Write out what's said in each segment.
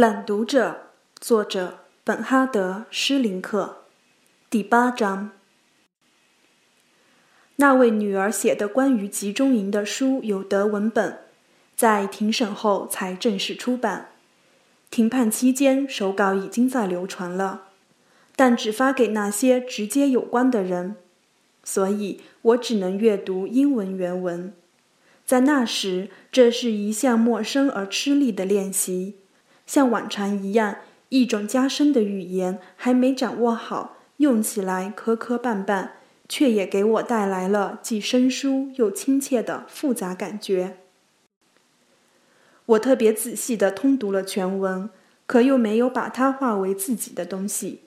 朗读者，作者本哈德·施林克，第八章。那位女儿写的关于集中营的书有德文本，在庭审后才正式出版。庭判期间，手稿已经在流传了，但只发给那些直接有关的人，所以我只能阅读英文原文。在那时，这是一项陌生而吃力的练习。像往常一样，一种加深的语言还没掌握好，用起来磕磕绊绊，却也给我带来了既生疏又亲切的复杂感觉。我特别仔细地通读了全文，可又没有把它化为自己的东西。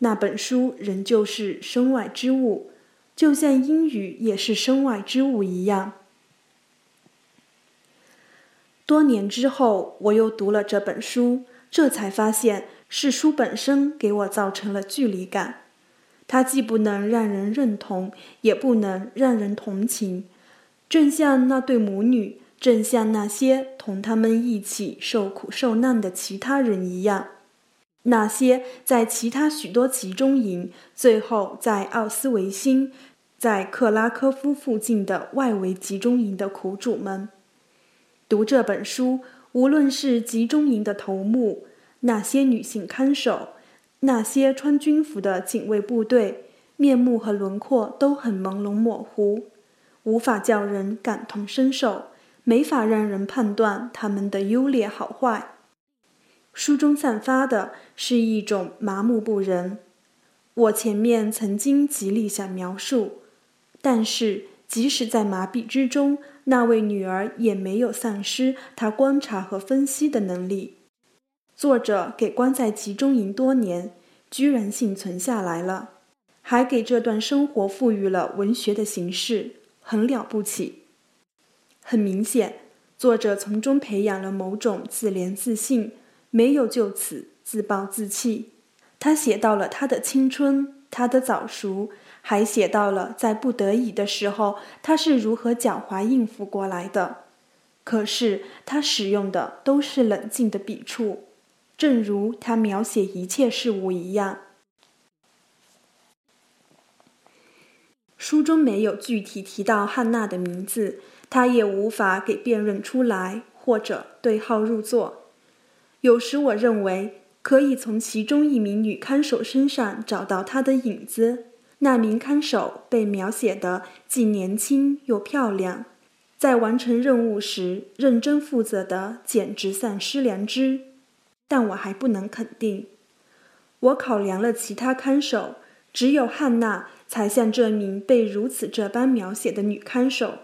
那本书仍旧是身外之物，就像英语也是身外之物一样。多年之后，我又读了这本书，这才发现是书本身给我造成了距离感。它既不能让人认同，也不能让人同情，正像那对母女，正像那些同他们一起受苦受难的其他人一样，那些在其他许多集中营，最后在奥斯维辛，在克拉科夫附近的外围集中营的苦主们。读这本书，无论是集中营的头目，那些女性看守，那些穿军服的警卫部队，面目和轮廓都很朦胧模糊，无法叫人感同身受，没法让人判断他们的优劣好坏。书中散发的是一种麻木不仁。我前面曾经极力想描述，但是即使在麻痹之中。那位女儿也没有丧失她观察和分析的能力。作者给关在集中营多年，居然幸存下来了，还给这段生活赋予了文学的形式，很了不起。很明显，作者从中培养了某种自怜自信，没有就此自暴自弃。他写到了他的青春，他的早熟。还写到了在不得已的时候，他是如何狡猾应付过来的。可是他使用的都是冷静的笔触，正如他描写一切事物一样。书中没有具体提到汉娜的名字，他也无法给辨认出来或者对号入座。有时我认为可以从其中一名女看守身上找到她的影子。那名看守被描写的既年轻又漂亮，在完成任务时认真负责的简直丧失良知。但我还不能肯定。我考量了其他看守，只有汉娜才像这名被如此这般描写的女看守。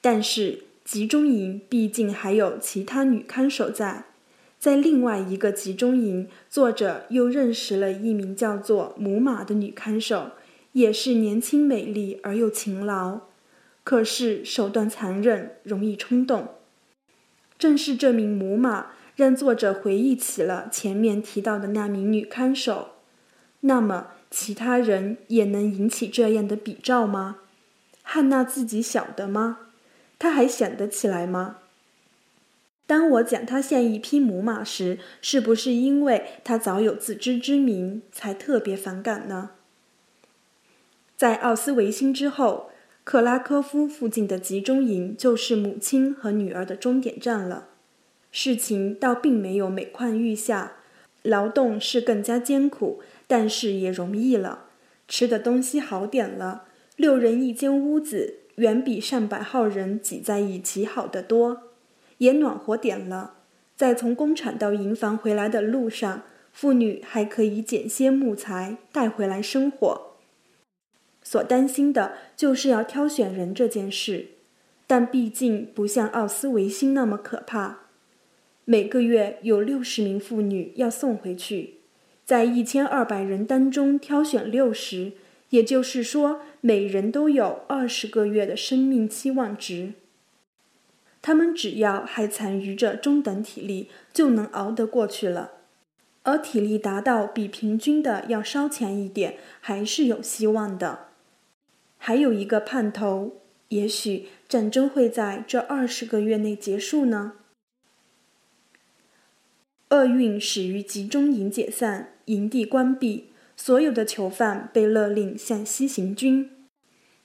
但是集中营毕竟还有其他女看守在。在另外一个集中营，作者又认识了一名叫做母马的女看守，也是年轻美丽而又勤劳，可是手段残忍，容易冲动。正是这名母马，让作者回忆起了前面提到的那名女看守。那么，其他人也能引起这样的比照吗？汉娜自己晓得吗？她还想得起来吗？当我讲他像一匹母马时，是不是因为他早有自知之明，才特别反感呢？在奥斯维辛之后，克拉科夫附近的集中营就是母亲和女儿的终点站了。事情倒并没有每况愈下，劳动是更加艰苦，但是也容易了。吃的东西好点了，六人一间屋子，远比上百号人挤在一起好得多。也暖和点了，在从工厂到营房回来的路上，妇女还可以捡些木材带回来生火。所担心的就是要挑选人这件事，但毕竟不像奥斯维辛那么可怕。每个月有六十名妇女要送回去，在一千二百人当中挑选六十，也就是说，每人都有二十个月的生命期望值。他们只要还残余着中等体力，就能熬得过去了；而体力达到比平均的要稍强一点，还是有希望的。还有一个盼头，也许战争会在这二十个月内结束呢。厄运始于集中营解散，营地关闭，所有的囚犯被勒令向西行军。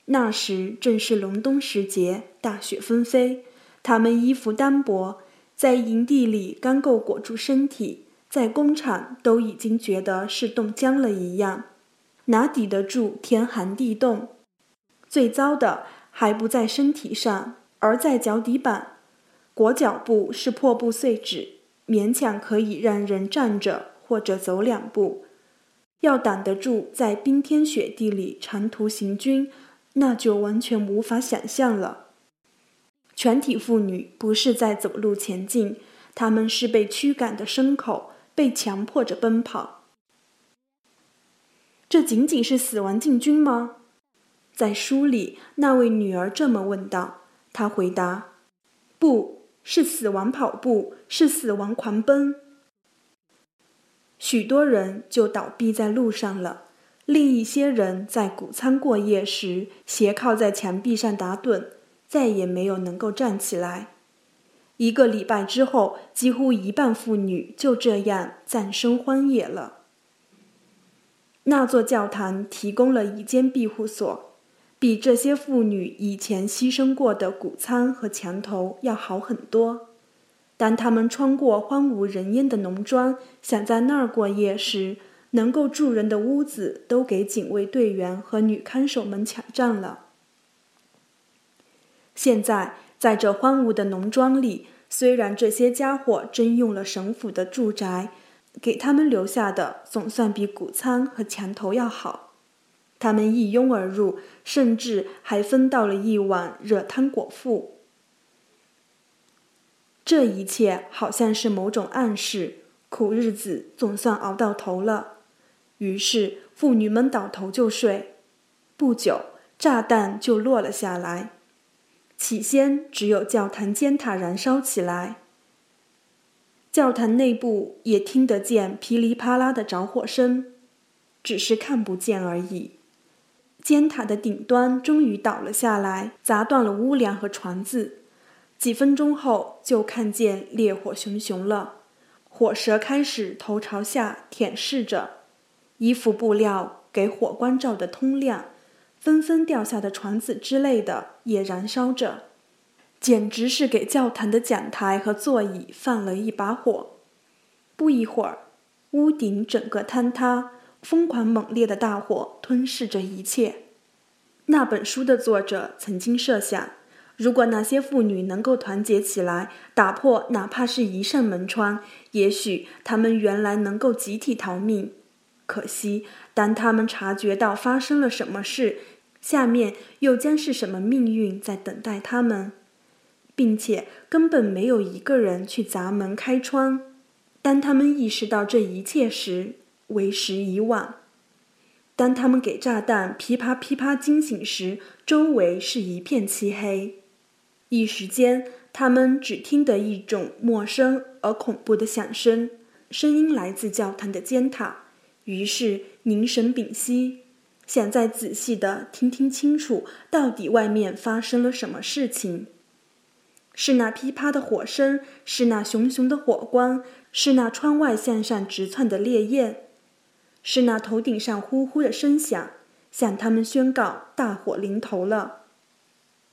那时正是隆冬时节，大雪纷飞，他们衣服单薄，在营地里刚够裹住身体，在工厂都已经觉得是冻僵了一样，哪抵得住天寒地冻？最糟的还不在身体上，而在脚底板，裹脚布是破布碎纸。勉强可以让人站着或者走两步，要挡得住在冰天雪地里长途行军，那就完全无法想象了。全体妇女不是在走路前进，她们是被驱赶的牲口，被强迫着奔跑。这仅仅是死亡进军吗？在书里，那位女儿这么问道。她回答：“不。”是死亡跑步，是死亡狂奔。许多人就倒闭在路上了，另一些人在谷仓过夜时斜靠在墙壁上打盹，再也没有能够站起来。一个礼拜之后，几乎一半妇女就这样葬身荒野了。那座教堂提供了一间庇护所。比这些妇女以前牺牲过的谷仓和墙头要好很多。当他们穿过荒无人烟的农庄，想在那儿过夜时，能够住人的屋子都给警卫队员和女看守们抢占了。现在，在这荒芜的农庄里，虽然这些家伙征用了省府的住宅，给他们留下的总算比谷仓和墙头要好。他们一拥而入，甚至还分到了一碗热汤果腹。这一切好像是某种暗示，苦日子总算熬到头了。于是妇女们倒头就睡。不久，炸弹就落了下来。起先只有教堂尖塔燃烧起来，教堂内部也听得见噼里啪啦的着火声，只是看不见而已。尖塔的顶端终于倒了下来，砸断了屋梁和床子。几分钟后，就看见烈火熊熊了，火舌开始头朝下舔舐着，衣服布料给火光照得通亮，纷纷掉下的床子之类的也燃烧着，简直是给教堂的讲台和座椅放了一把火。不一会儿，屋顶整个坍塌。疯狂猛烈的大火吞噬着一切。那本书的作者曾经设想，如果那些妇女能够团结起来，打破哪怕是一扇门窗，也许她们原来能够集体逃命。可惜，当他们察觉到发生了什么事，下面又将是什么命运在等待他们，并且根本没有一个人去砸门开窗。当他们意识到这一切时，为时已晚。当他们给炸弹噼啪噼啪惊醒时，周围是一片漆黑。一时间，他们只听得一种陌生而恐怖的响声，声音来自教堂的尖塔。于是凝神屏息，想再仔细的听听清楚，到底外面发生了什么事情。是那噼啪的火声，是那熊熊的火光，是那窗外向上直窜的烈焰。是那头顶上呼呼的声响，向他们宣告大火临头了。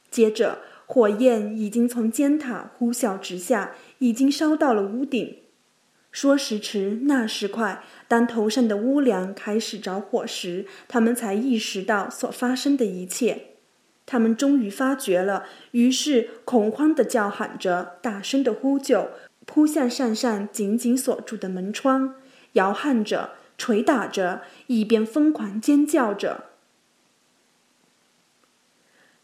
接着，火焰已经从尖塔呼啸直下，已经烧到了屋顶。说时迟，那时快，当头上的屋梁开始着火时，他们才意识到所发生的一切。他们终于发觉了，于是恐慌地叫喊着，大声地呼救，扑向扇扇紧紧锁住的门窗，摇撼着。捶打着，一边疯狂尖叫着。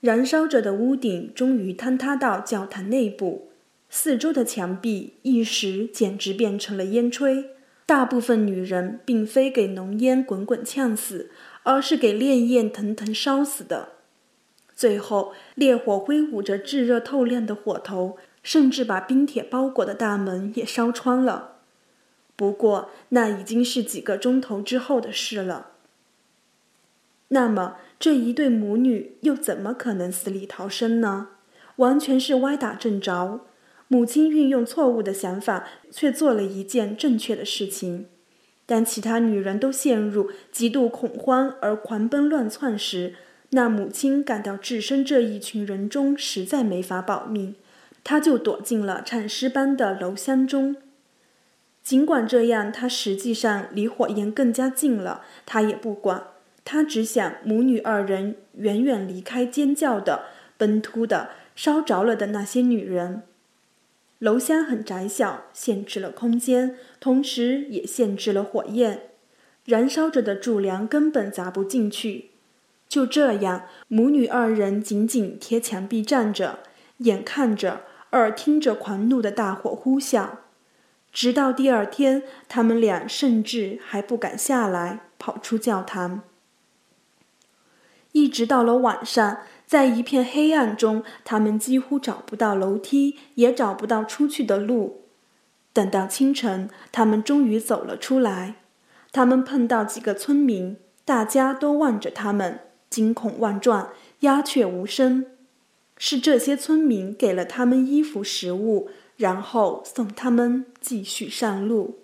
燃烧着的屋顶终于坍塌到教堂内部，四周的墙壁一时简直变成了烟炊。大部分女人并非给浓烟滚滚呛死，而是给烈焰腾腾烧死的。最后，烈火挥舞着炙热透亮的火头，甚至把冰铁包裹的大门也烧穿了。不过，那已经是几个钟头之后的事了。那么，这一对母女又怎么可能死里逃生呢？完全是歪打正着。母亲运用错误的想法，却做了一件正确的事情。当其他女人都陷入极度恐慌而狂奔乱窜时，那母亲感到置身这一群人中实在没法保命，她就躲进了产尸般的楼箱中。尽管这样，她实际上离火焰更加近了，她也不管。她只想母女二人远远离开尖叫的、奔突的、烧着了的那些女人。楼箱很窄小，限制了空间，同时也限制了火焰。燃烧着的柱梁根本砸不进去。就这样，母女二人紧紧贴墙壁站着，眼看着、耳听着狂怒的大火呼啸。直到第二天，他们俩甚至还不敢下来，跑出教堂。一直到了晚上，在一片黑暗中，他们几乎找不到楼梯，也找不到出去的路。等到清晨，他们终于走了出来。他们碰到几个村民，大家都望着他们，惊恐万状，鸦雀无声。是这些村民给了他们衣服、食物，然后送他们继续上路。